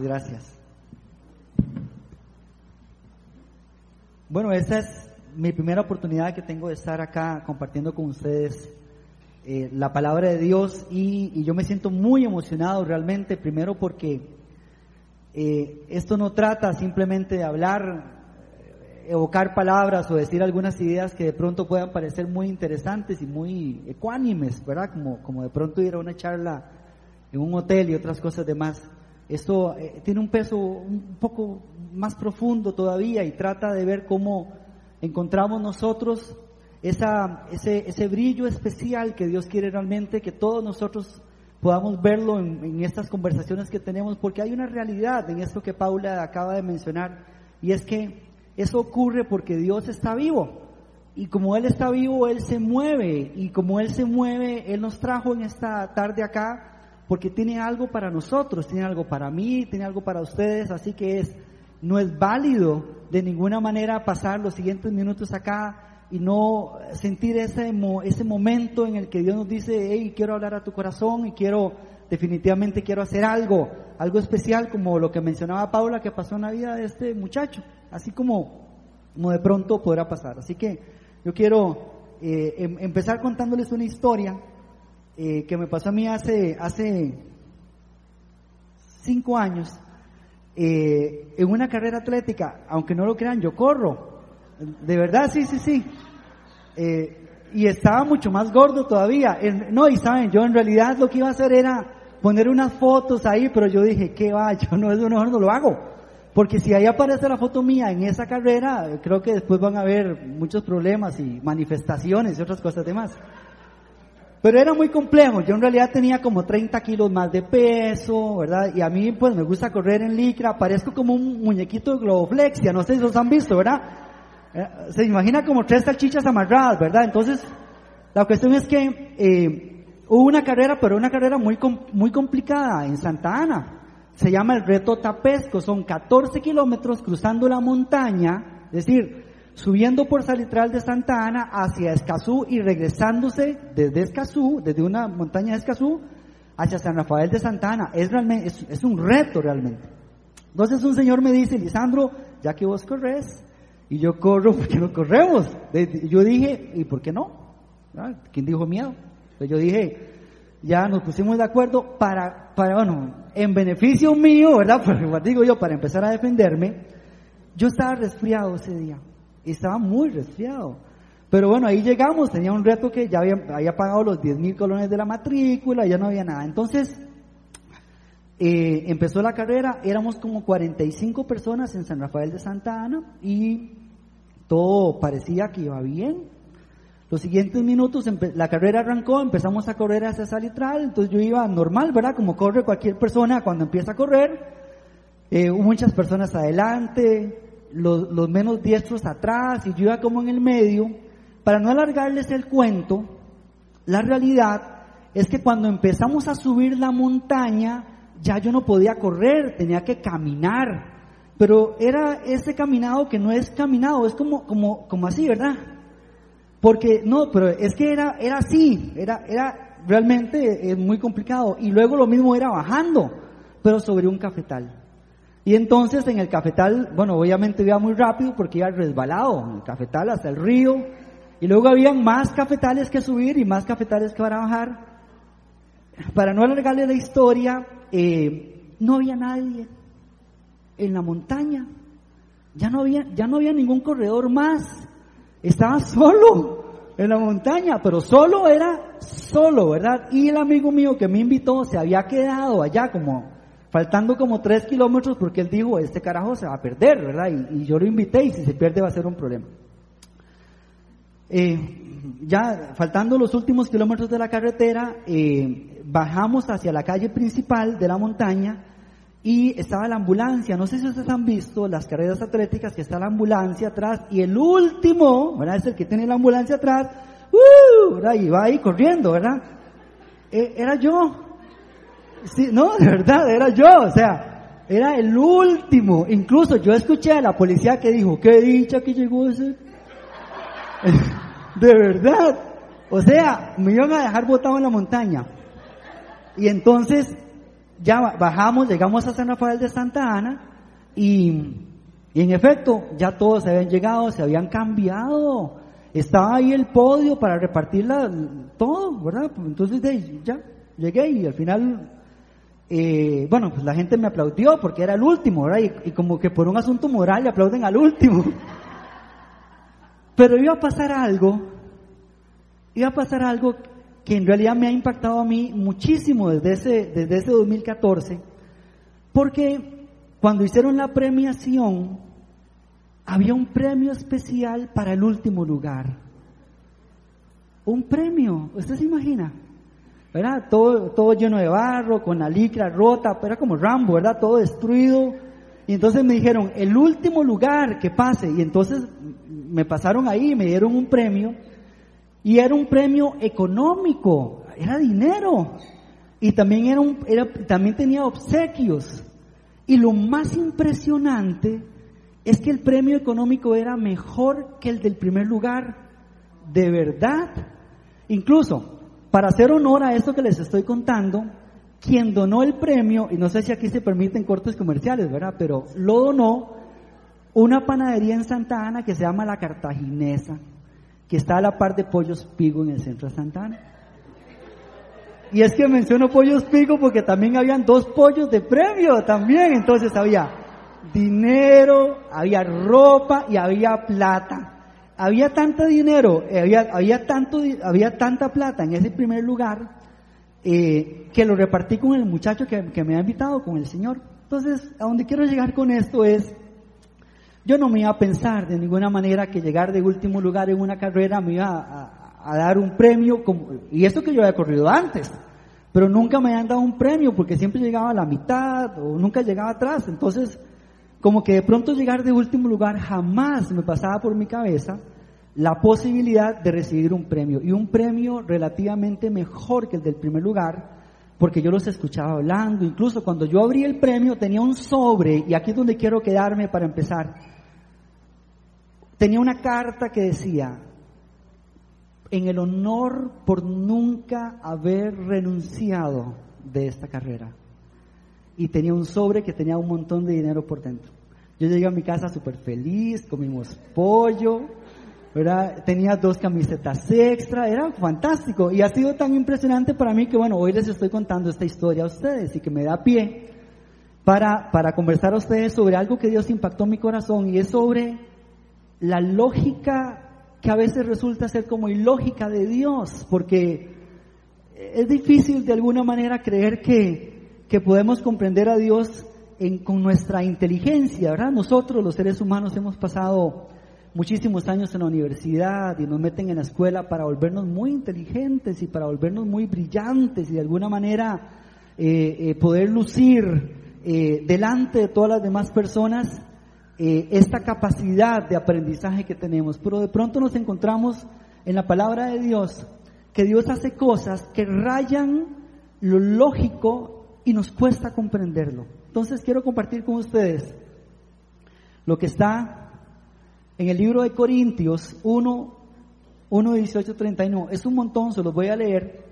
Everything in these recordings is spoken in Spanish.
Gracias. Bueno, esta es mi primera oportunidad que tengo de estar acá compartiendo con ustedes eh, la palabra de Dios y, yo me siento muy emocionado realmente, primero porque eh, esto no trata simplemente de hablar, evocar palabras o decir algunas ideas que de pronto puedan parecer muy interesantes y muy ecuánimes, ¿verdad? Como, como de pronto ir a una charla en un hotel y otras cosas demás. Esto tiene un peso un poco más profundo todavía y trata de ver cómo encontramos nosotros esa, ese, ese brillo especial que Dios quiere realmente que todos nosotros podamos verlo en, estas conversaciones que tenemos, porque hay una realidad en esto que Paula acaba de mencionar, y es que eso ocurre porque Dios está vivo. Y como Él está vivo, Él se mueve. Y como Él se mueve, Él nos trajo en esta tarde acá porque tiene algo para nosotros, tiene algo para mí, tiene algo para ustedes. Así que es no es válido de ninguna manera pasar los siguientes minutos acá y no sentir ese, ese momento en el que Dios nos dice, hey, quiero hablar a tu corazón y quiero, definitivamente quiero hacer algo, algo especial como lo que mencionaba Paula que pasó en la vida de este muchacho, así como, como de pronto podrá pasar. Así que yo quiero eh, em, empezar contándoles una historia eh, que me pasó a mí hace, hace cinco años eh, en una carrera atlética, aunque no lo crean, yo corro. De verdad, sí, sí, sí. Eh, y estaba mucho más gordo todavía. no, y saben, yo en realidad lo que iba a hacer era poner unas fotos ahí, pero yo dije, ¿qué va? Yo no, eso mejor no lo hago. Porque si ahí aparece la foto mía en esa carrera, creo que después van a haber muchos problemas y manifestaciones y otras cosas demás. Pero era muy complejo. Yo en realidad tenía como 30 kilos más de peso, ¿verdad? Y a mí pues me gusta correr en licra. Parezco como un muñequito de globoflexia. No sé si los han visto, ¿verdad? Eh, se imagina como tres salchichas amarradas, ¿verdad? Entonces, la cuestión es que eh, hubo una carrera, pero una carrera muy, muy complicada en Santa Ana. Se llama el reto Tapesco. Son 14 kilómetros cruzando la montaña. Es decir, subiendo por Salitral de Santa Ana hacia Escazú y regresándose desde Escazú, desde una montaña de Escazú, hacia San Rafael de Santa Ana. Es, realmente, es, un reto realmente. Entonces un señor me dice, Lisandro, ya que vos corres, y yo corro, ¿por qué no corremos? Yo dije, ¿y por qué no? ¿Ah? ¿Quién dijo miedo? Entonces yo dije, ya nos pusimos de acuerdo para, para, bueno, en beneficio mío, ¿verdad? Porque digo yo, para empezar a defenderme, yo estaba resfriado ese día estaba muy resfriado. Pero bueno, ahí llegamos, tenía un reto que ya había, había pagado los 10 mil colones de la matrícula, ya no había nada. Entonces, eh, empezó la carrera, éramos como 45 personas en San Rafael de Santa Ana y todo parecía que iba bien. Los siguientes minutos la carrera arrancó, empezamos a correr hacia Salitral, entonces yo iba normal, ¿verdad? Como corre cualquier persona cuando empieza a correr. Eh, muchas personas adelante, los, menos diestros atrás y yo iba como en el medio. Para no alargarles el cuento, la realidad es que cuando empezamos a subir la montaña, ya yo no podía correr, tenía que caminar. Pero era ese caminado que no es caminado, es como, como, como así, ¿verdad? Porque no, pero es que era, era así, era, era realmente eh, muy complicado. Y luego lo mismo era bajando, pero sobre un cafetal. Y entonces en el cafetal, bueno, obviamente iba muy rápido porque iba resbalado, en el cafetal hasta el río. Y luego habían más cafetales que subir y más cafetales que para bajar. Para no alargarle la historia, eh, no había nadie en la montaña. Ya no había, ya no había ningún corredor más. Estaba solo en la montaña, pero solo era solo, ¿verdad? Y el amigo mío que me invitó se había quedado allá como faltando como tres kilómetros porque él dijo, este carajo se va a perder, ¿verdad? Y, yo lo invité y si se pierde va a ser un problema. Eh, ya faltando los últimos kilómetros de la carretera, eh, bajamos hacia la calle principal de la montaña y estaba la ambulancia. No sé si ustedes han visto las carreras atléticas que está la ambulancia atrás y el último, ¿verdad? Es el que tiene la ambulancia atrás, ¡uh! Y va ahí corriendo, ¿verdad? Eh, era yo, Sí, no, de verdad, era yo, o sea, era el último. Incluso yo escuché a la policía que dijo, qué dicha que llegó ese. de verdad. O sea, me iban a dejar botado en la montaña. Y entonces, ya bajamos, llegamos a San Rafael de Santa Ana y, y en efecto ya todos se habían llegado, se habían cambiado. Estaba ahí el podio para repartir todo, ¿verdad? Entonces ya llegué y al final, eh, bueno, pues la gente me aplaudió porque era el último, ¿verdad? Y, como que por un asunto moral le aplauden al último. Pero iba a pasar algo, iba a pasar algo que en realidad me ha impactado a mí muchísimo desde ese, desde ese 2014, porque cuando hicieron la premiación, había un premio especial para el último lugar. Un premio, ¿usted se imagina? ¿Verdad? Todo, todo lleno de barro, con la licra rota, era como Rambo, ¿verdad? Todo destruido. Y entonces me dijeron, el último lugar que pase. Y entonces me pasaron ahí, me dieron un premio. Y era un premio económico, era dinero. Y también, era un, también tenía obsequios. Y lo más impresionante es que el premio económico era mejor que el del primer lugar. De verdad. Incluso, para hacer honor a esto que les estoy contando, quien donó el premio, y no sé si aquí se permiten cortes comerciales, ¿verdad? Pero lo donó una panadería en Santa Ana que se llama La Cartaginesa que está a la par de Pollos Pigo en el centro de Santana. Y es que menciono Pollos Pigo porque también habían dos pollos de premio también, entonces había dinero, había ropa y había plata. Había tanto dinero, había, había, tanto, había tanta plata en ese primer lugar eh, que lo repartí con el muchacho que, que me ha invitado, con el Señor. Entonces, a donde quiero llegar con esto es, yo no me iba a pensar de ninguna manera que llegar de último lugar en una carrera me iba a, dar un premio, como, y esto que yo había corrido antes, pero nunca me habían dado un premio porque siempre llegaba a la mitad o nunca llegaba atrás. Entonces, como que de pronto llegar de último lugar jamás me pasaba por mi cabeza la posibilidad de recibir un premio. Y un premio relativamente mejor que el del primer lugar porque yo los escuchaba hablando, incluso cuando yo abrí el premio tenía un sobre y aquí es donde quiero quedarme para empezar. Tenía una carta que decía, en el honor por nunca haber renunciado de esta carrera. Y tenía un sobre que tenía un montón de dinero por dentro. Yo llegué a mi casa súper feliz, comimos pollo, ¿verdad? tenía dos camisetas extra, era fantástico. Y ha sido tan impresionante para mí que, bueno, hoy les estoy contando esta historia a ustedes y que me da pie para, para conversar a ustedes sobre algo que Dios impactó en mi corazón y es sobre la lógica que a veces resulta ser como ilógica de Dios, porque es difícil de alguna manera creer que, que podemos comprender a Dios con nuestra inteligencia, ¿verdad? Nosotros los seres humanos hemos pasado muchísimos años en la universidad y nos meten en la escuela para volvernos muy inteligentes y para volvernos muy brillantes y de alguna manera eh, eh, poder lucir eh, delante de todas las demás personas esta capacidad de aprendizaje que tenemos, pero de pronto nos encontramos en la palabra de Dios que Dios hace cosas que rayan lo lógico y nos cuesta comprenderlo. Entonces quiero compartir con ustedes lo que está en el libro de Corintios 1, 1, 18, 31. Es un montón, se los voy a leer.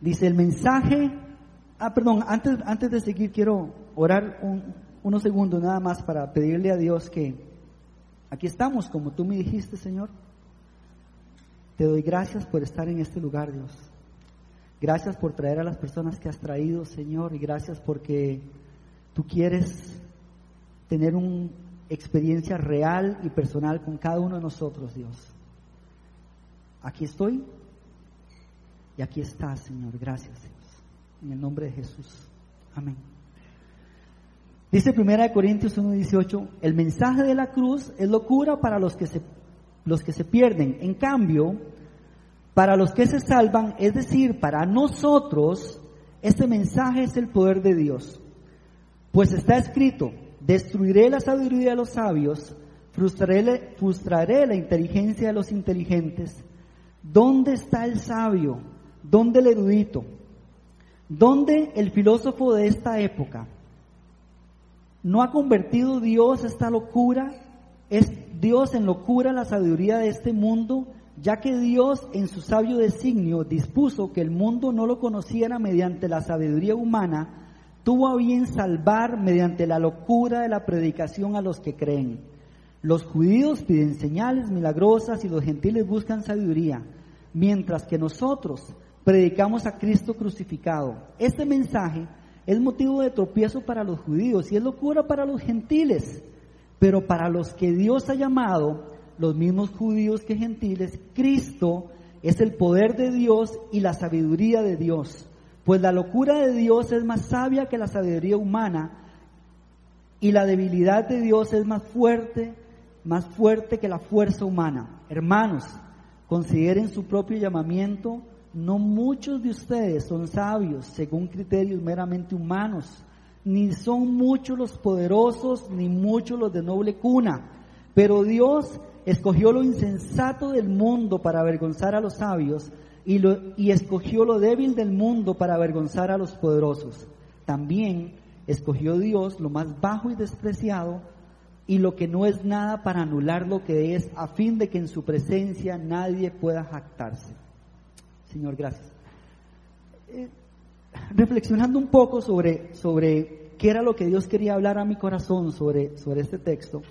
Dice el mensaje, ah, perdón, antes, antes de seguir quiero orar un, unos segundos nada más para pedirle a Dios que aquí estamos, como tú me dijiste, Señor. Te doy gracias por estar en este lugar, Dios. Gracias por traer a las personas que has traído, Señor, y gracias porque tú quieres tener una experiencia real y personal con cada uno de nosotros, Dios. Aquí estoy y aquí estás, Señor. Gracias, Dios. En el nombre de Jesús. Amén. Dice 1 Corintios 1:18, el mensaje de la cruz es locura para los que, se, los que se pierden. En cambio, para los que se salvan, es decir, para nosotros, este mensaje es el poder de Dios. Pues está escrito, destruiré la sabiduría de los sabios, frustraré, frustraré la inteligencia de los inteligentes. ¿Dónde está el sabio? ¿Dónde el erudito? ¿Dónde el filósofo de esta época? ¿No ha convertido Dios esta locura? ¿Es Dios en locura la sabiduría de este mundo? Ya que Dios en su sabio designio dispuso que el mundo no lo conociera mediante la sabiduría humana, tuvo a bien salvar mediante la locura de la predicación a los que creen. Los judíos piden señales milagrosas y los gentiles buscan sabiduría, mientras que nosotros predicamos a Cristo crucificado. Este mensaje es motivo de tropiezo para los judíos y es locura para los gentiles, pero para los que Dios ha llamado, los mismos judíos que gentiles, Cristo es el poder de Dios y la sabiduría de Dios. Pues la locura de Dios es más sabia que la sabiduría humana y la debilidad de Dios es más fuerte, más fuerte que la fuerza humana. Hermanos, consideren su propio llamamiento. No muchos de ustedes son sabios según criterios meramente humanos, ni son muchos los poderosos, ni muchos los de noble cuna. Pero Dios escogió lo insensato del mundo para avergonzar a los sabios y, lo, y escogió lo débil del mundo para avergonzar a los poderosos. También escogió Dios lo más bajo y despreciado y lo que no es nada para anular lo que es, a fin de que en su presencia nadie pueda jactarse. Señor, gracias. Eh, reflexionando un poco sobre, sobre qué era lo que Dios quería hablar a mi corazón sobre, sobre este texto,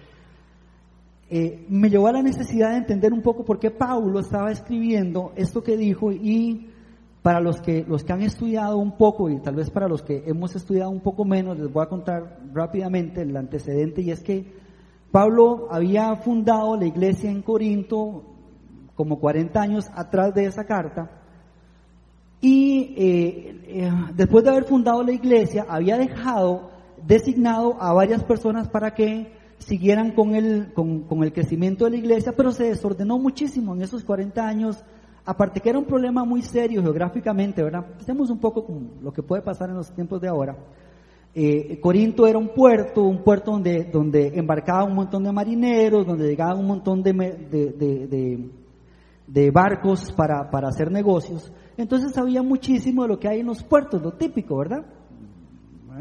eh, me llevó a la necesidad de entender un poco por qué Pablo estaba escribiendo esto que dijo y para los que, los que han estudiado un poco y tal vez para los que hemos estudiado un poco menos, les voy a contar rápidamente el antecedente y es que Pablo había fundado la iglesia en Corinto como 40 años atrás de esa carta y eh, eh, después de haber fundado la iglesia había dejado designado a varias personas para que siguieran con el, con, el crecimiento de la iglesia, pero se desordenó muchísimo en esos 40 años, aparte que era un problema muy serio geográficamente, ¿verdad? Pensemos un poco con lo que puede pasar en los tiempos de ahora. Eh, Corinto era un puerto, un puerto donde, donde embarcaba un montón de marineros, donde llegaba un montón de, de, de, barcos para, para hacer negocios. Entonces sabía muchísimo de lo que hay en los puertos, lo típico, ¿verdad?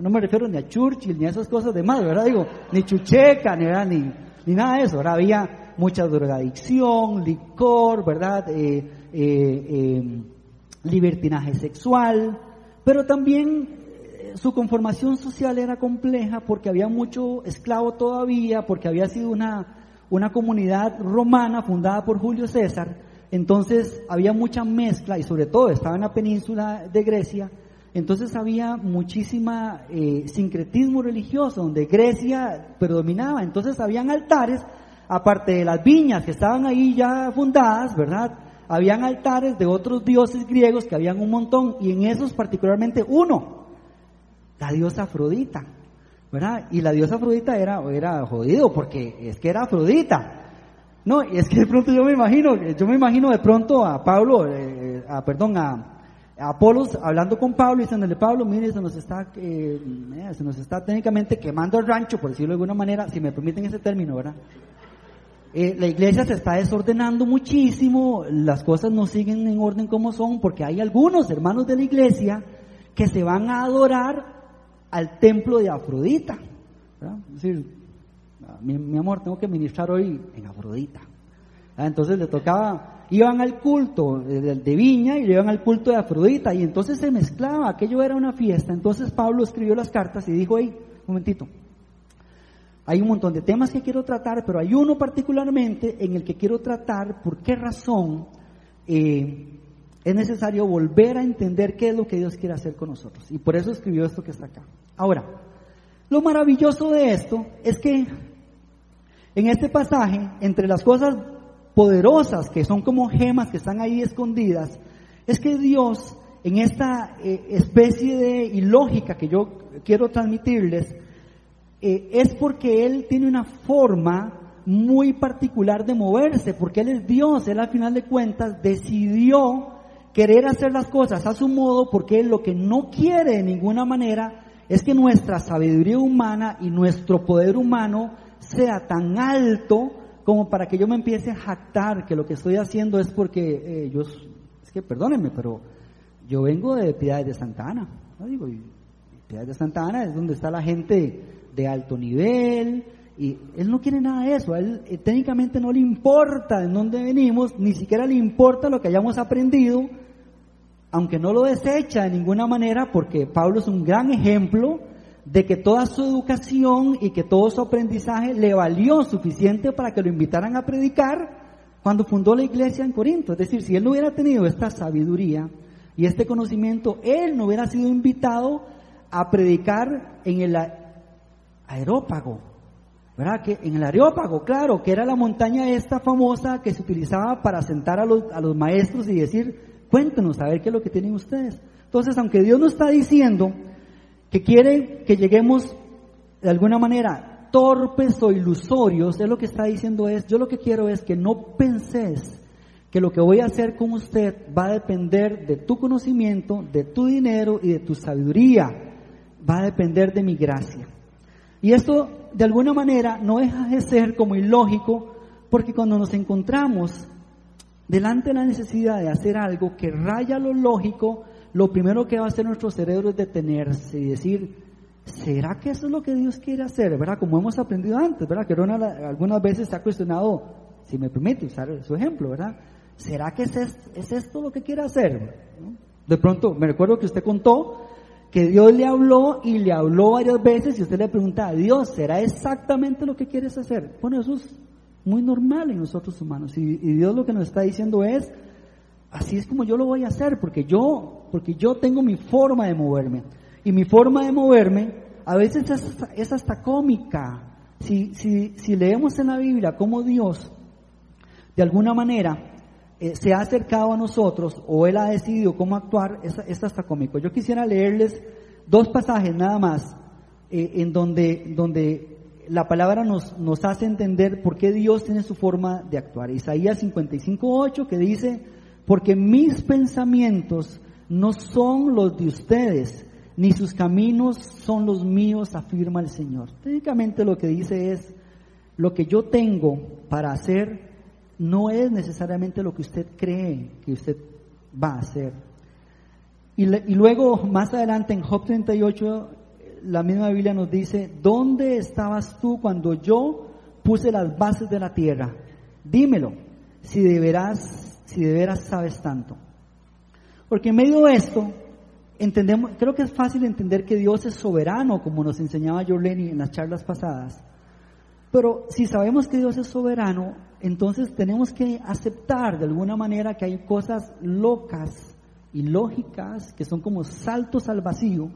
No me refiero ni a Churchill ni a esas cosas de más, ¿verdad? Digo, ni chucheca, ni, ni, ni nada de eso, ¿verdad? Había mucha drogadicción, licor, ¿verdad? Eh, eh, eh, libertinaje sexual, pero también su conformación social era compleja porque había mucho esclavo todavía, porque había sido una, una comunidad romana fundada por Julio César, entonces había mucha mezcla y sobre todo estaba en la península de Grecia, entonces había muchísima eh, sincretismo religioso, donde Grecia predominaba. Entonces habían altares, aparte de las viñas que estaban ahí ya fundadas, ¿verdad? Habían altares de otros dioses griegos que habían un montón, y en esos particularmente uno, la diosa Afrodita, ¿verdad? Y la diosa Afrodita era, era jodido, porque es que era Afrodita. No, y es que de pronto yo me imagino, yo me imagino de pronto a Pablo, eh, a, perdón, a, Apolos hablando con Pablo y diciéndole, Pablo, mire, se nos está, eh, se nos está técnicamente quemando el rancho, por decirlo de alguna manera, si me permiten ese término, ¿verdad? Eh, la iglesia se está desordenando muchísimo, las cosas no siguen en orden como son, porque hay algunos hermanos de la iglesia que se van a adorar al templo de Afrodita. ¿verdad? Es decir, ah, mi, amor, tengo que ministrar hoy en Afrodita. Ah, entonces le tocaba iban al culto de, Viña y iban al culto de Afrodita y entonces se mezclaba, aquello era una fiesta. Entonces Pablo escribió las cartas y dijo, hey, un momentito, hay un montón de temas que quiero tratar, pero hay uno particularmente en el que quiero tratar por qué razón eh, es necesario volver a entender qué es lo que Dios quiere hacer con nosotros. Y por eso escribió esto que está acá. Ahora, lo maravilloso de esto es que en este pasaje, entre las cosas poderosas, que son como gemas que están ahí escondidas, es que Dios, en esta eh, especie de ilógica que yo quiero transmitirles, eh, es porque Él tiene una forma muy particular de moverse, porque Él es Dios, Él al final de cuentas decidió querer hacer las cosas a su modo, porque Él lo que no quiere de ninguna manera es que nuestra sabiduría humana y nuestro poder humano sea tan alto como para que yo me empiece a jactar que lo que estoy haciendo es porque eh, yo, es que perdónenme, pero yo vengo de Piedades de Santa Ana, ¿no? digo, Piedades de Santa Ana es donde está la gente de alto nivel Y él no quiere nada de eso, a él eh, técnicamente no le importa de dónde venimos, ni siquiera le importa lo que hayamos aprendido, aunque no lo desecha de ninguna manera, porque Pablo es un gran ejemplo de que toda su educación y que todo su aprendizaje le valió suficiente para que lo invitaran a predicar cuando fundó la iglesia en Corinto. Es decir, si él no hubiera tenido esta sabiduría y este conocimiento, él no hubiera sido invitado a predicar en el aerópago. ¿Verdad? Que en el areópago, claro, que era la montaña esta famosa que se utilizaba para sentar a los, a los maestros y decir, cuéntenos, a ver qué es lo que tienen ustedes. Entonces, aunque Dios nos está diciendo que quiere que lleguemos de alguna manera torpes o ilusorios, es lo que está diciendo es, yo lo que quiero es que no penses que lo que voy a hacer con usted va a depender de tu conocimiento, de tu dinero y de tu sabiduría, va a depender de mi gracia. Y esto de alguna manera no deja de ser como ilógico, porque cuando nos encontramos delante de la necesidad de hacer algo que raya lo lógico, lo primero que va a hacer nuestro cerebro es detenerse y decir, ¿será que eso es lo que Dios quiere hacer? ¿Verdad? Como hemos aprendido antes, ¿verdad? Que algunas veces se ha cuestionado, si me permite usar su ejemplo, ¿verdad? ¿Será que es, esto, lo que quiere hacer? De pronto, me recuerdo que usted contó que Dios le habló y le habló varias veces y usted le pregunta Dios, ¿será exactamente lo que quieres hacer? Bueno, eso es muy normal en nosotros humanos y, y Dios lo que nos está diciendo es, así es como yo lo voy a hacer, porque yo, porque yo tengo mi forma de moverme. Y mi forma de moverme a veces es hasta, cómica. Si, si, si, leemos en la Biblia cómo Dios, de alguna manera, eh, se ha acercado a nosotros o Él ha decidido cómo actuar, es, hasta cómico. Yo quisiera leerles dos pasajes nada más eh, en donde, donde la palabra nos, nos hace entender por qué Dios tiene su forma de actuar. Isaías 55.8 que dice, porque mis pensamientos no son los de ustedes, ni sus caminos son los míos, afirma el Señor. Técnicamente lo que dice es, lo que yo tengo para hacer no es necesariamente lo que usted cree que usted va a hacer. Y, luego, más adelante, en Job 38, la misma Biblia nos dice, ¿dónde estabas tú cuando yo puse las bases de la tierra? Dímelo, si de veras si de veras sabes tanto. Porque en medio de esto, entendemos, creo que es fácil entender que Dios es soberano, como nos enseñaba Jorleni en las charlas pasadas. Pero si sabemos que Dios es soberano, entonces tenemos que aceptar de alguna manera que hay cosas locas y lógicas, que son como saltos al vacío,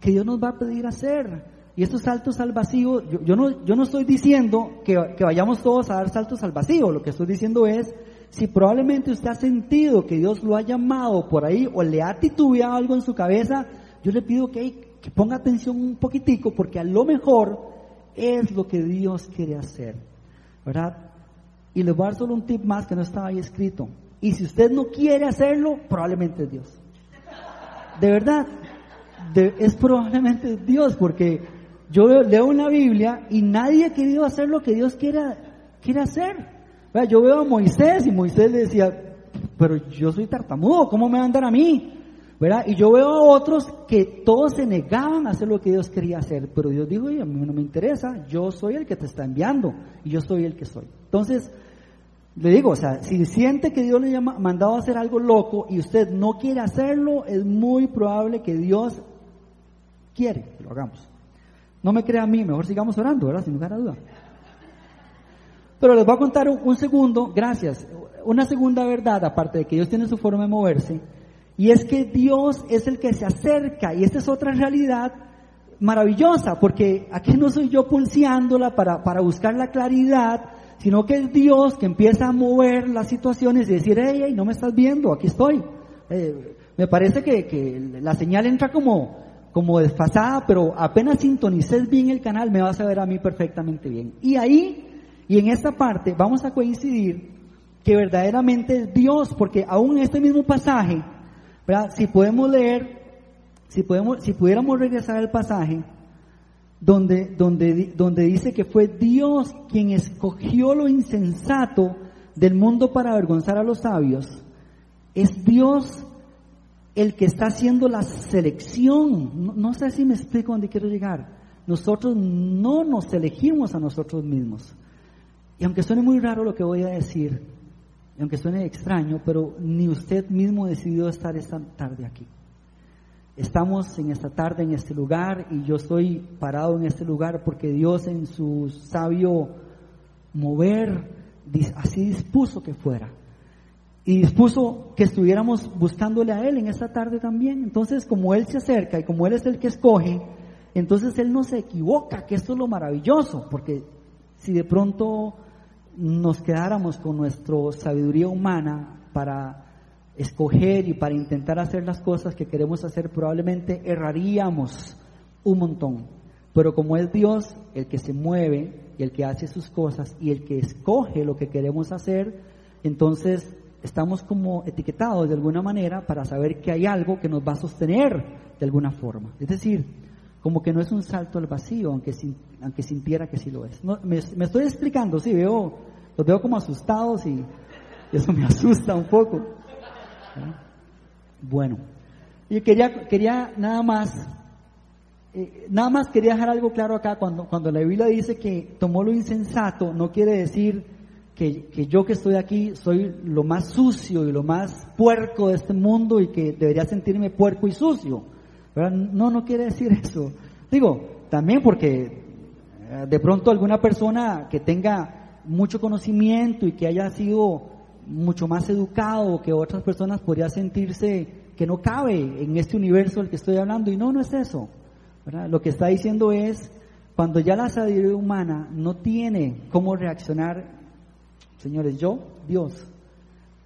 que Dios nos va a pedir hacer. Y estos saltos al vacío, yo, no, yo no estoy diciendo que, vayamos todos a dar saltos al vacío, lo que estoy diciendo es si probablemente usted ha sentido que Dios lo ha llamado por ahí o le ha titubeado algo en su cabeza, yo le pido que, ponga atención un poquitico porque a lo mejor es lo que Dios quiere hacer, ¿verdad? Y le voy a dar solo un tip más que no estaba ahí escrito. Y si usted no quiere hacerlo, probablemente es Dios. De verdad, es probablemente Dios porque yo leo en la Biblia y nadie ha querido hacer lo que Dios quiere, quiere hacer. Yo veo a Moisés y Moisés le decía, pero yo soy tartamudo, ¿cómo me van a andar a mí? ¿verdad? Y yo veo a otros que todos se negaban a hacer lo que Dios quería hacer, pero Dios dijo, y a mí no me interesa, yo soy el que te está enviando y yo soy el que soy. Entonces, le digo, o sea, si siente que Dios le ha mandado a hacer algo loco y usted no quiere hacerlo, es muy probable que Dios quiere que lo hagamos. No me crea a mí, mejor sigamos orando, ¿verdad? Sin lugar a duda. Pero les voy a contar un, segundo, gracias, una segunda verdad, aparte de que Dios tiene su forma de moverse, y es que Dios es el que se acerca, y esta es otra realidad maravillosa, porque aquí no soy yo pulseándola para, para buscar la claridad, sino que es Dios que empieza a mover las situaciones y decir, hey, no me estás viendo, aquí estoy. Eh, me parece que, que, la señal entra como, como desfasada, pero apenas sintonices bien el canal, me vas a ver a mí perfectamente bien. Y ahí y en esta parte vamos a coincidir que verdaderamente es Dios, porque aún en este mismo pasaje, si podemos leer, si, podemos, si pudiéramos regresar al pasaje, donde, donde, donde dice que fue Dios quien escogió lo insensato del mundo para avergonzar a los sabios, es Dios el que está haciendo la selección. No, sé si me explico dónde quiero llegar. nosotros no nos elegimos a nosotros mismos. Y aunque suene muy raro lo que voy a decir, y aunque suene extraño, pero ni usted mismo decidió estar esta tarde aquí. Estamos en esta tarde en este lugar y yo estoy parado en este lugar porque Dios en su sabio mover así dispuso que fuera. Y dispuso que estuviéramos buscándole a Él en esta tarde también. Entonces, como Él se acerca y como Él es el que escoge, entonces Él no se equivoca, que esto es lo maravilloso, porque si de pronto nos quedáramos con nuestra sabiduría humana para escoger y para intentar hacer las cosas que queremos hacer, probablemente erraríamos un montón. Pero como es Dios el que se mueve y el que hace sus cosas y el que escoge lo que queremos hacer, entonces estamos como etiquetados de alguna manera para saber que hay algo que nos va a sostener de alguna forma. Es decir, como que no es un salto al vacío, aunque, aunque sintiera que sí lo es. me, estoy explicando, sí, veo, los veo como asustados y eso me asusta un poco. Bueno, y quería, quería nada más, eh, nada más quería dejar algo claro acá, cuando, cuando la Biblia dice que tomó lo insensato, no quiere decir que, que, yo que estoy aquí soy lo más sucio y lo más puerco de este mundo y que debería sentirme puerco y sucio. No, no quiere decir eso. Digo, también porque eh, de pronto alguna persona que tenga mucho conocimiento y que haya sido mucho más educado que otras personas podría sentirse que no cabe en este universo del que estoy hablando y no, no es eso. Lo que está diciendo es, cuando ya la sabiduría humana no tiene cómo reaccionar, señores, yo, Dios,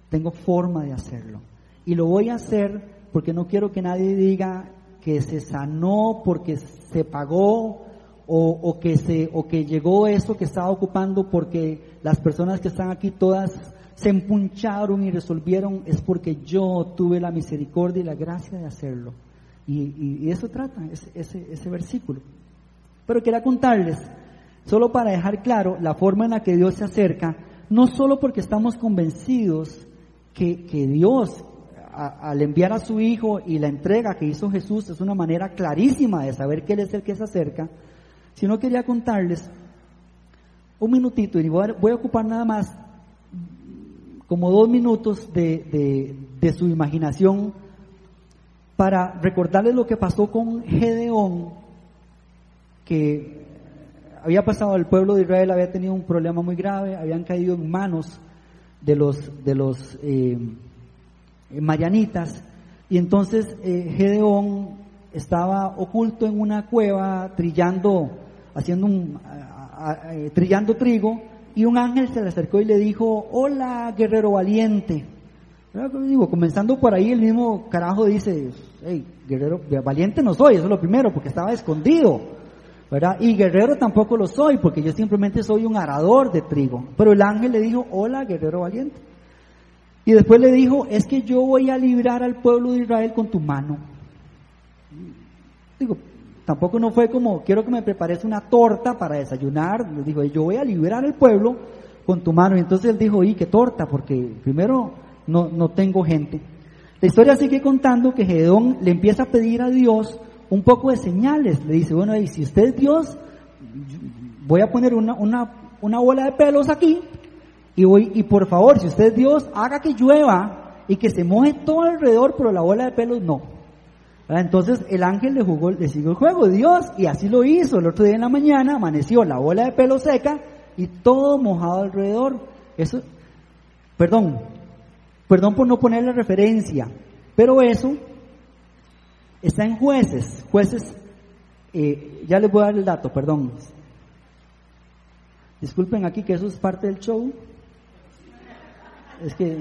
tengo forma de hacerlo. Y lo voy a hacer porque no quiero que nadie diga, que se sanó porque se pagó o, que se o que llegó eso que estaba ocupando porque las personas que están aquí todas se empuncharon y resolvieron es porque yo tuve la misericordia y la gracia de hacerlo y, eso trata ese, ese, ese versículo pero quería contarles solo para dejar claro la forma en la que Dios se acerca no solo porque estamos convencidos que, que Dios al enviar a su Hijo y la entrega que hizo Jesús es una manera clarísima de saber que Él es el que se acerca, sino quería contarles un minutito y voy a, ocupar nada más como dos minutos de, de su imaginación para recordarles lo que pasó con Gedeón, que había pasado, el pueblo de Israel había tenido un problema muy grave, habían caído en manos de los, de los eh, eh, Marianitas, y entonces eh, Gedeón estaba oculto en una cueva trillando, haciendo un, trillando trigo, y un ángel se le acercó y le dijo, hola guerrero valiente. Digo, comenzando por ahí, el mismo carajo dice, hey, guerrero valiente no soy, eso es lo primero, porque estaba escondido. Y guerrero tampoco lo soy, porque yo simplemente soy un arador de trigo. Pero el ángel le dijo, hola guerrero valiente. Y después le dijo, es que yo voy a librar al pueblo de Israel con tu mano. Digo, tampoco no fue como, quiero que me prepares una torta para desayunar. Le dijo, yo voy a liberar al pueblo con tu mano. Y entonces él dijo, ¿y qué torta? Porque primero no, no tengo gente. La historia sigue contando que Gedón le empieza a pedir a Dios un poco de señales. Le dice, bueno, y si usted es Dios, voy a poner una, una, una bola de pelos aquí y, voy, y por favor, si usted es Dios, haga que llueva y que se moje todo alrededor, pero la bola de pelos no. Entonces el ángel le jugó, le siguió el juego, Dios, y así lo hizo. El otro día en la mañana amaneció la bola de pelo seca y todo mojado alrededor. Eso, perdón, perdón por no poner la referencia, pero eso está en jueces. Jueces, eh, ya les voy a dar el dato, perdón. Disculpen aquí que eso es parte del show. Es que...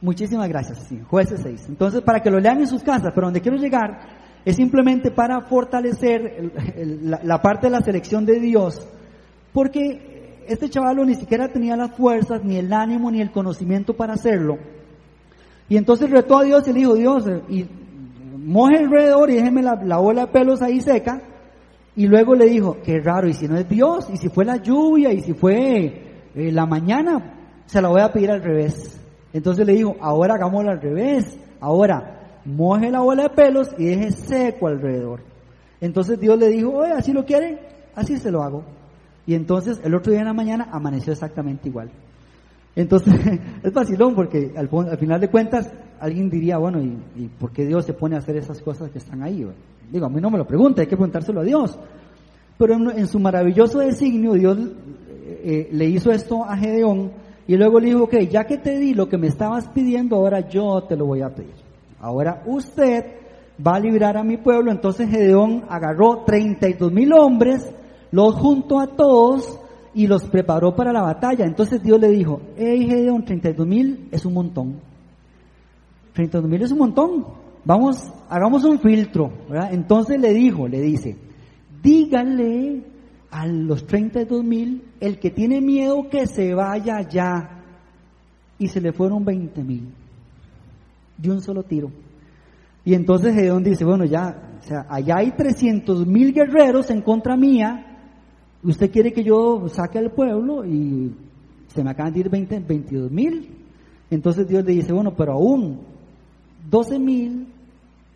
Muchísimas gracias, jueces 6. Entonces, para que lo lean en sus casas, pero donde quiero llegar es simplemente para fortalecer la, parte de la selección de Dios, porque este chaval ni siquiera tenía las fuerzas, ni el ánimo, ni el conocimiento para hacerlo. Y entonces retó a Dios y le dijo, Dios, y moje alrededor y déjeme la, la bola de pelos ahí seca, y luego le dijo, qué raro, y si no es Dios, y si fue la lluvia, y si fue eh, la mañana, se la voy a pedir al revés. Entonces le dijo, ahora hagámoslo al revés. Ahora, moje la bola de pelos y deje seco alrededor. Entonces Dios le dijo, oye, así lo quiere, así se lo hago. Y entonces el otro día en la mañana amaneció exactamente igual. Entonces es vacilón porque al, final de cuentas alguien diría, bueno, ¿y, por qué Dios se pone a hacer esas cosas que están ahí? Digo, a mí no me lo pregunta, hay que preguntárselo a Dios. Pero en, su maravilloso designio Dios eh, eh, le hizo esto a Gedeón y luego le dijo, ok, ya que te di lo que me estabas pidiendo, ahora yo te lo voy a pedir. Ahora usted va a librar a mi pueblo. Entonces Gedeón agarró 32 mil hombres, los juntó a todos y los preparó para la batalla. Entonces Dios le dijo, hey Gedeón, 32 mil es un montón. 32 mil es un montón. Vamos, hagamos un filtro. Entonces le dijo, le dice, díganle a los 32 mil, el que tiene miedo que se vaya ya. Y se le fueron 20 mil. De un solo tiro. Y entonces Gedeón dice, bueno, ya, o sea, allá hay 300 mil guerreros en contra mía, usted quiere que yo saque al pueblo y se me acaban de ir 20, 22 mil. Entonces Dios le dice, bueno, pero aún 12 mil,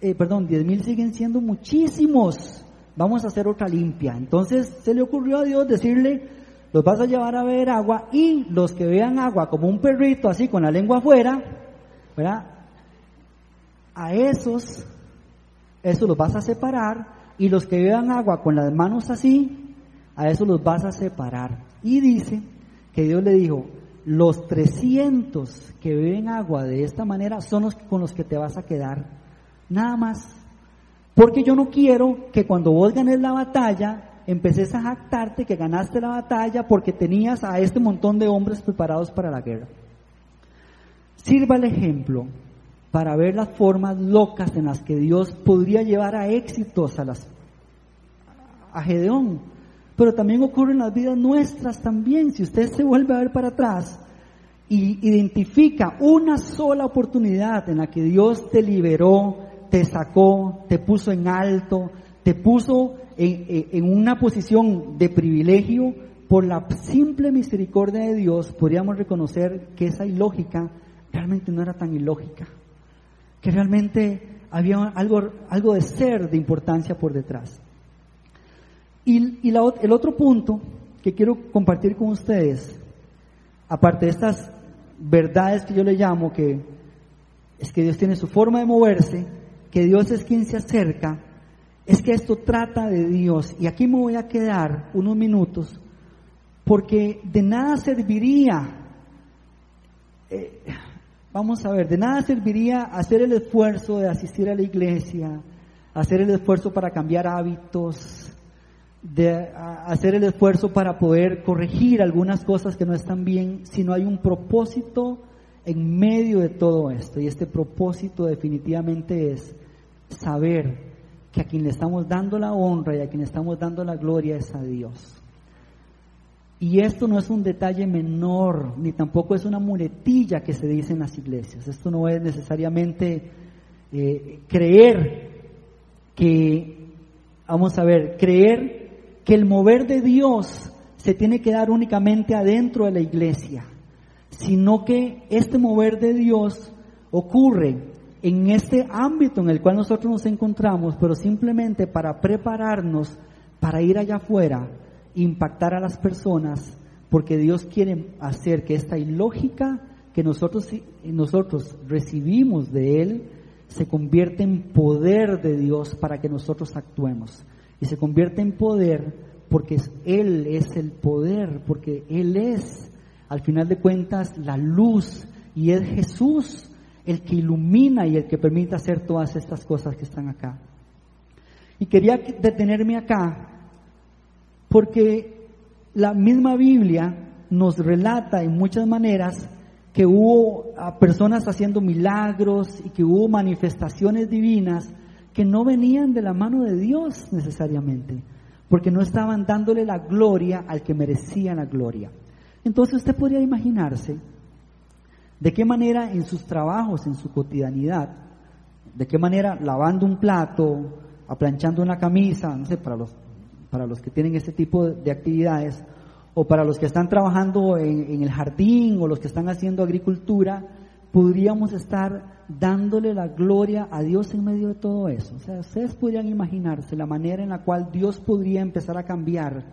eh, perdón, 10 mil siguen siendo muchísimos. Vamos a hacer otra limpia. Entonces se le ocurrió a Dios decirle, los vas a llevar a beber agua y los que vean agua como un perrito así con la lengua afuera, ¿verdad? a esos, esos los vas a separar, y los que beban agua con las manos así, a esos los vas a separar. Y dice que Dios le dijo, los 300 que beben agua de esta manera son los con los que te vas a quedar. Nada más. Porque yo no quiero que cuando vos ganes la batalla, empeces a jactarte que ganaste la batalla porque tenías a este montón de hombres preparados para la guerra. Sirva el ejemplo para ver las formas locas en las que Dios podría llevar a éxitos a, las, a Gedeón. Pero también ocurre en las vidas nuestras también. Si usted se vuelve a ver para atrás y identifica una sola oportunidad en la que Dios te liberó, te sacó, te puso en alto, te puso en, en una posición de privilegio, por la simple misericordia de Dios podríamos reconocer que esa ilógica realmente no era tan ilógica que realmente había algo, algo de ser de importancia por detrás. Y, el otro punto que quiero compartir con ustedes, aparte de estas verdades que yo le llamo, que es que Dios tiene su forma de moverse, que Dios es quien se acerca, es que esto trata de Dios. Y aquí me voy a quedar unos minutos, porque de nada serviría eh, Vamos a ver, de nada serviría hacer el esfuerzo de asistir a la iglesia, hacer el esfuerzo para cambiar hábitos, de hacer el esfuerzo para poder corregir algunas cosas que no están bien, si no hay un propósito en medio de todo esto. Y este propósito definitivamente es saber que a quien le estamos dando la honra y a quien le estamos dando la gloria es a Dios. Y esto no es un detalle menor, ni tampoco es una muletilla que se dice en las iglesias. Esto no es necesariamente eh, creer que, vamos a ver, creer que el mover de Dios se tiene que dar únicamente adentro de la iglesia, sino que este mover de Dios ocurre en este ámbito en el cual nosotros nos encontramos, pero simplemente para prepararnos para ir allá afuera impactar a las personas porque Dios quiere hacer que esta ilógica que nosotros, nosotros recibimos de Él se convierta en poder de Dios para que nosotros actuemos. Y se convierte en poder porque Él es el poder, porque Él es, al final de cuentas, la luz y es Jesús el que ilumina y el que permite hacer todas estas cosas que están acá. Y quería detenerme acá porque la misma Biblia nos relata en muchas maneras que hubo personas haciendo milagros y que hubo manifestaciones divinas que no venían de la mano de Dios necesariamente, porque no estaban dándole la gloria al que merecía la gloria. Entonces usted podría imaginarse de qué manera en sus trabajos, en su cotidianidad, de qué manera lavando un plato, aplanchando una camisa, no sé, para los para los que tienen este tipo de actividades, o para los que están trabajando en, el jardín o los que están haciendo agricultura, podríamos estar dándole la gloria a Dios en medio de todo eso. O sea, ustedes podrían imaginarse la manera en la cual Dios podría empezar a cambiar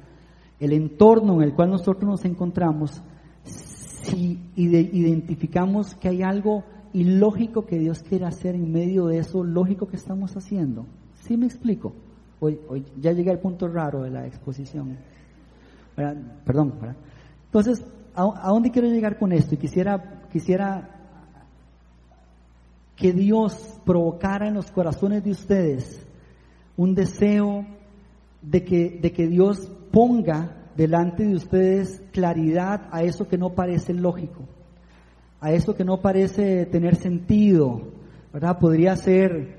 el entorno en el cual nosotros nos encontramos si identificamos que hay algo ilógico que Dios quiere hacer en medio de eso lógico que estamos haciendo. ¿Sí me explico? Hoy, hoy ya llegué al punto raro de la exposición. Perdón. Entonces, ¿a, dónde quiero llegar con esto? Y quisiera, quisiera que Dios provocara en los corazones de ustedes un deseo de que, de que Dios ponga delante de ustedes claridad a eso que no parece lógico, a eso que no parece tener sentido, ¿verdad? Podría ser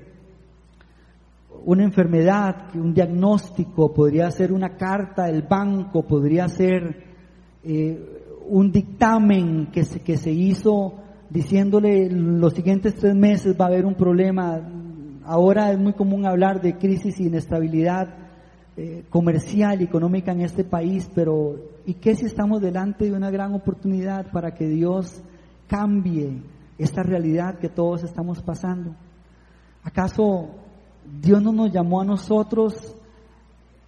una enfermedad, un diagnóstico, podría ser una carta del banco, podría ser eh, un dictamen que se, que se hizo diciéndole los siguientes tres meses va a haber un problema. Ahora es muy común hablar de crisis e inestabilidad eh, comercial y económica en este país, pero ¿y qué si estamos delante de una gran oportunidad para que Dios cambie esta realidad que todos estamos pasando? ¿Acaso Dios no nos llamó a nosotros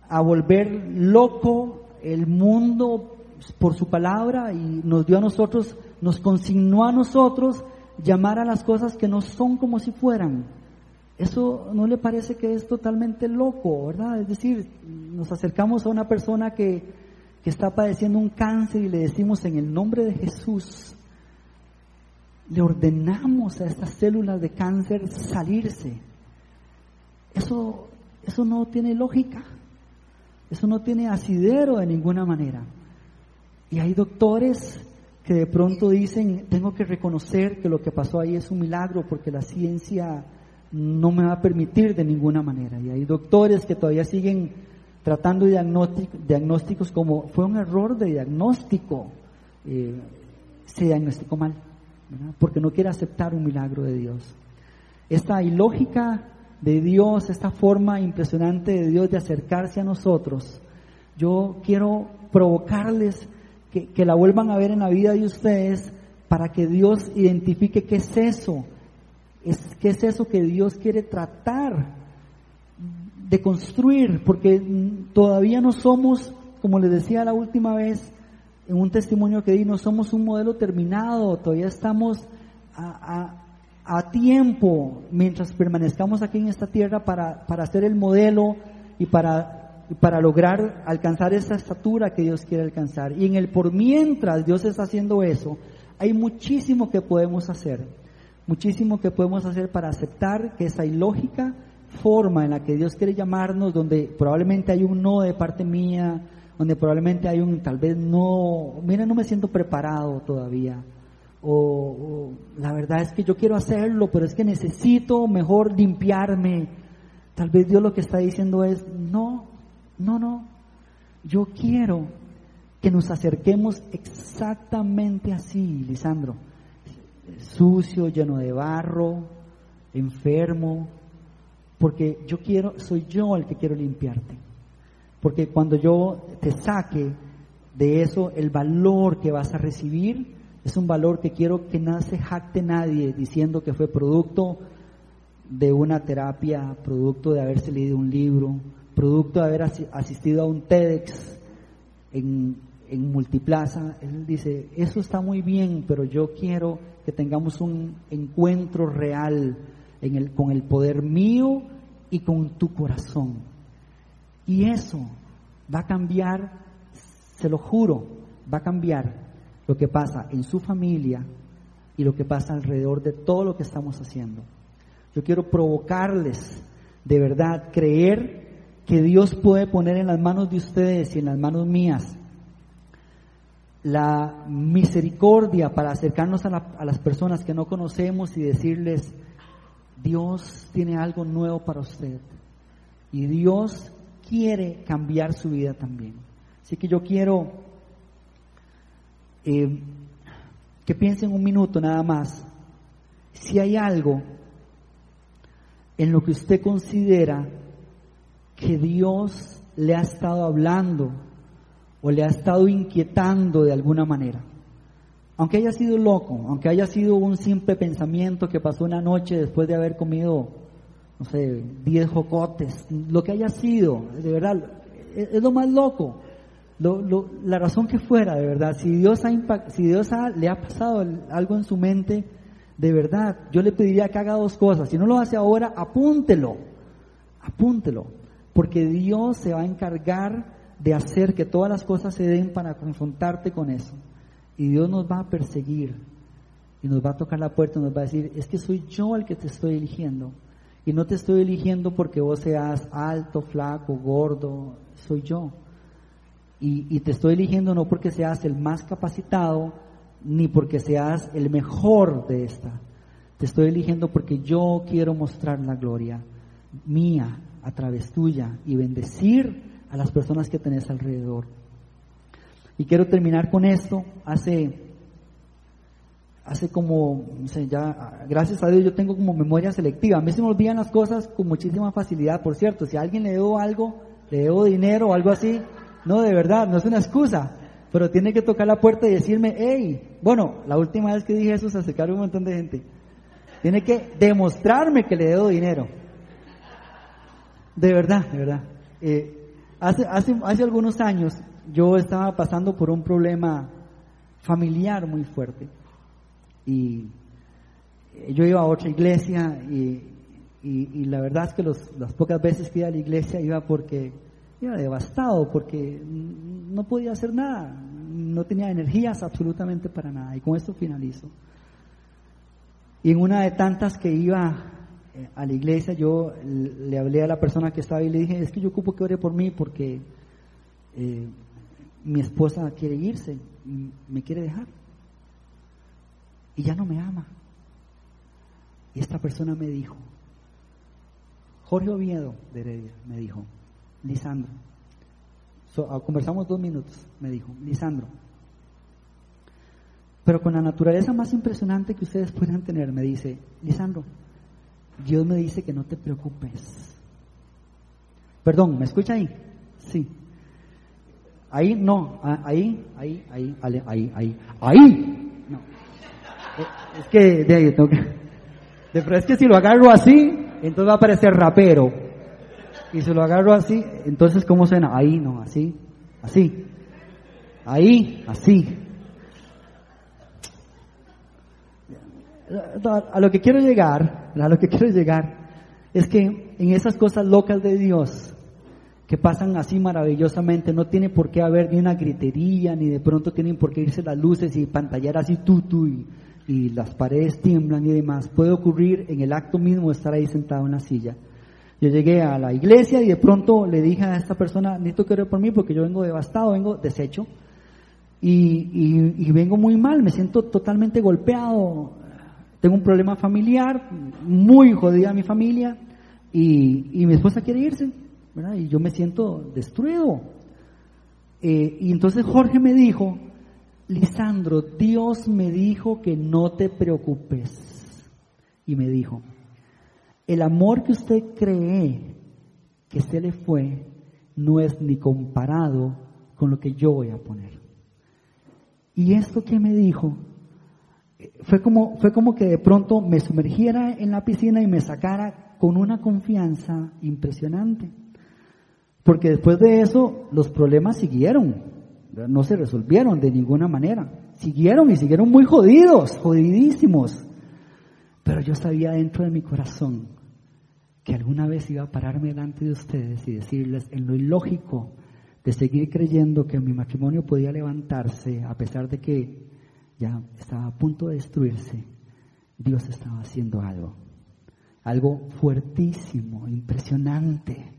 a volver loco el mundo por su palabra y nos dio a nosotros, nos consignó a nosotros llamar a las cosas que no son como si fueran. Eso no le parece que es totalmente loco, ¿verdad? Es decir, nos acercamos a una persona que, que está padeciendo un cáncer y le decimos en el nombre de Jesús, le ordenamos a estas células de cáncer salirse eso, eso no tiene lógica. Eso no tiene asidero de ninguna manera. Y hay doctores que de pronto dicen, tengo que reconocer que lo que pasó ahí es un milagro porque la ciencia no me va a permitir de ninguna manera. Y hay doctores que todavía siguen tratando diagnósticos como fue un error de diagnóstico, eh, se diagnosticó mal, porque no quiere aceptar un milagro de Dios. Esta ilógica de Dios, esta forma impresionante de Dios de acercarse a nosotros, yo quiero provocarles que, la vuelvan a ver en la vida de ustedes para que Dios identifique qué es eso, es, qué es eso que Dios quiere tratar de construir, porque todavía no somos, como les decía la última vez, en un testimonio que di, no somos un modelo terminado, todavía estamos a, a tiempo mientras permanezcamos aquí en esta tierra para, para hacer el modelo y para, para lograr alcanzar esa estatura que Dios quiere alcanzar. Y en el por mientras Dios está haciendo eso, hay muchísimo que podemos hacer, muchísimo que podemos hacer para aceptar que esa ilógica forma en la que Dios quiere llamarnos, donde probablemente hay un no de parte mía, donde probablemente hay un tal vez no, mira, no me siento preparado todavía o, la verdad es que yo quiero hacerlo, pero es que necesito mejor limpiarme. Tal vez Dios lo que está diciendo es, no, no, no, yo quiero que nos acerquemos exactamente así, Lisandro, sucio, lleno de barro, enfermo, porque yo quiero, soy yo el que quiero limpiarte. Porque cuando yo te saque de eso, el valor que vas a recibir, es un valor que quiero que no se jacte nadie diciendo que fue producto de una terapia, producto de haberse leído un libro, producto de haber asistido a un TEDx en, en Multiplaza. Él dice, eso está muy bien, pero yo quiero que tengamos un encuentro real en el, con el poder mío y con tu corazón. Y eso va a cambiar, se lo juro, va a cambiar lo que pasa en su familia y lo que pasa alrededor de todo lo que estamos haciendo. Yo quiero provocarles de verdad creer que Dios puede poner en las manos de ustedes y en las manos mías la misericordia para acercarnos a, las personas que no conocemos y decirles, Dios tiene algo nuevo para usted y Dios quiere cambiar su vida también. Así que yo quiero eh, que piensen un minuto nada más. Si hay algo en lo que usted considera que Dios le ha estado hablando o le ha estado inquietando de alguna manera, aunque haya sido loco, aunque haya sido un simple pensamiento que pasó una noche después de haber comido, no sé, 10 jocotes, lo que haya sido, de verdad, es, lo más loco. la razón que fuera, de verdad, si Dios, ha si Dios le ha pasado algo en su mente, de verdad, yo le pediría que haga dos cosas. Si no lo hace ahora, apúntelo, apúntelo, porque Dios se va a encargar de hacer que todas las cosas se den para confrontarte con eso. Y Dios nos va a perseguir y nos va a tocar la puerta y nos va a decir, es que soy yo el que te estoy eligiendo. Y no te estoy eligiendo porque vos seas alto, flaco, gordo, soy yo. Y, y te estoy eligiendo no porque seas el más capacitado, ni porque seas el mejor de esta. Te estoy eligiendo porque yo quiero mostrar la gloria mía a través tuya y bendecir a las personas que tenés alrededor. Y quiero terminar con esto. Hace, hace como, ya, gracias a Dios yo tengo como memoria selectiva. A mí se me olvidan las cosas con muchísima facilidad, por cierto. Si a alguien le debo algo, le debo dinero o algo así, no, de verdad, no es una excusa. Pero tiene que tocar la puerta y decirme, hey, bueno, la última vez que dije eso se acercaron un montón de gente. Tiene que demostrarme que le debo dinero. De verdad, de verdad. Eh, hace, hace, hace algunos años yo estaba pasando por un problema familiar muy fuerte. Y yo iba a otra iglesia y, y, la verdad es que los, las pocas veces que iba a la iglesia iba porque iba devastado, porque no podía hacer nada, no tenía energías absolutamente para nada. Y con esto finalizo. Y en una de tantas que iba eh, a la iglesia, yo le hablé a la persona que estaba y le dije, es que yo ocupo que ore por mí porque eh, mi esposa quiere irse, me quiere dejar. Y ya no me ama. Y esta persona me dijo, Jorge Oviedo de Heredia, me dijo, Lisandro, ah, conversamos dos minutos, me dijo, Lisandro, pero con la naturaleza más impresionante que ustedes puedan tener, me dice, Lisandro, Dios me dice que no te preocupes. Perdón, ¿me escucha ahí? Sí. Ahí no, ah, ahí, ahí, ahí, ahí, ahí, ahí. No. Eh, es que de ahí tengo que. De, es que si lo agarro así, entonces va a parecer rapero. Y si lo agarro así, entonces ¿cómo suena? Ahí no, así, así. Ahí, así. A lo que quiero llegar, a lo que quiero llegar, es que en esas cosas locas de Dios, que pasan así maravillosamente, no tiene por qué haber ni una gritería, ni de pronto tienen por qué irse las luces y pantallar así tutu y, y las paredes tiemblan y demás. Puede ocurrir en el acto mismo estar ahí sentado en la silla. Yo llegué a la iglesia y de pronto le dije a esta persona, necesito que ore por mí porque yo vengo devastado, vengo deshecho y, y, vengo muy mal, me siento totalmente golpeado, tengo un problema familiar, muy jodida mi familia y, y mi esposa quiere irse. Y yo me siento destruido. Eh, y entonces Jorge me dijo, Lisandro, Dios me dijo que no te preocupes. Y me dijo, el amor que usted cree que se le fue no es ni comparado con lo que yo voy a poner. Y esto que me dijo fue como, fue como que de pronto me sumergiera en la piscina y me sacara con una confianza impresionante. Porque después de eso los problemas siguieron, no se resolvieron de ninguna manera. Siguieron y siguieron muy jodidos, jodidísimos. Pero yo sabía dentro de mi corazón que alguna vez iba a pararme delante de ustedes y decirles en lo ilógico de seguir creyendo que mi matrimonio podía levantarse a pesar de que ya estaba a punto de destruirse, Dios estaba haciendo algo, algo fuertísimo, impresionante.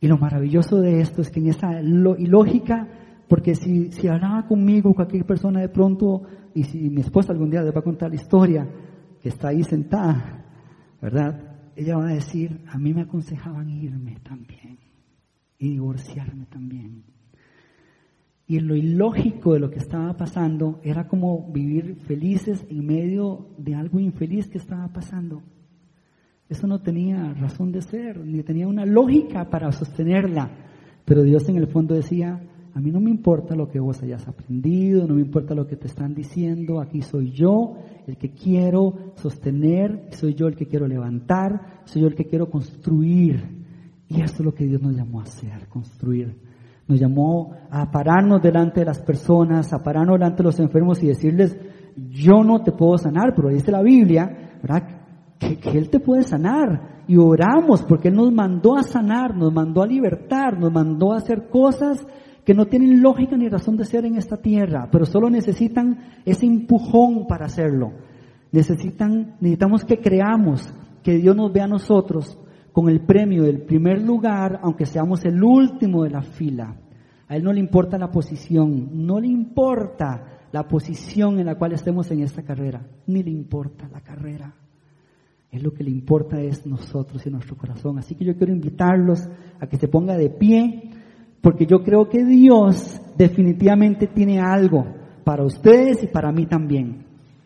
Y lo maravilloso de esto es que en esa ilógica, porque si, si hablaba conmigo cualquier persona de pronto, y si mi esposa algún día les va a contar la historia, que está ahí sentada, ¿verdad? Ella va a decir, a mí me aconsejaban irme también y divorciarme también. Y lo ilógico de lo que estaba pasando era como vivir felices en medio de algo infeliz que estaba pasando. Eso no tenía razón de ser, ni tenía una lógica para sostenerla. Pero Dios en el fondo decía, a mí no me importa lo que vos hayas aprendido, no me importa lo que te están diciendo, aquí soy yo el que quiero sostener, soy yo el que quiero levantar, soy yo el que quiero construir. Y esto es lo que Dios nos llamó a hacer, construir. Nos llamó a pararnos delante de las personas, a pararnos delante de los enfermos y decirles, yo no te puedo sanar, pero dice la Biblia, ¿verdad? Que, que Él te puede sanar. Y oramos porque Él nos mandó a sanar, nos mandó a libertar, nos mandó a hacer cosas que no tienen lógica ni razón de ser en esta tierra, pero solo necesitan ese empujón para hacerlo. Necesitan, necesitamos que creamos, que Dios nos vea a nosotros con el premio del primer lugar, aunque seamos el último de la fila. A Él no le importa la posición, no le importa la posición en la cual estemos en esta carrera, ni le importa la carrera. Es lo que le importa es nosotros y nuestro corazón. Así que yo quiero invitarlos a que se ponga de pie porque yo creo que Dios definitivamente tiene algo para ustedes y para mí también.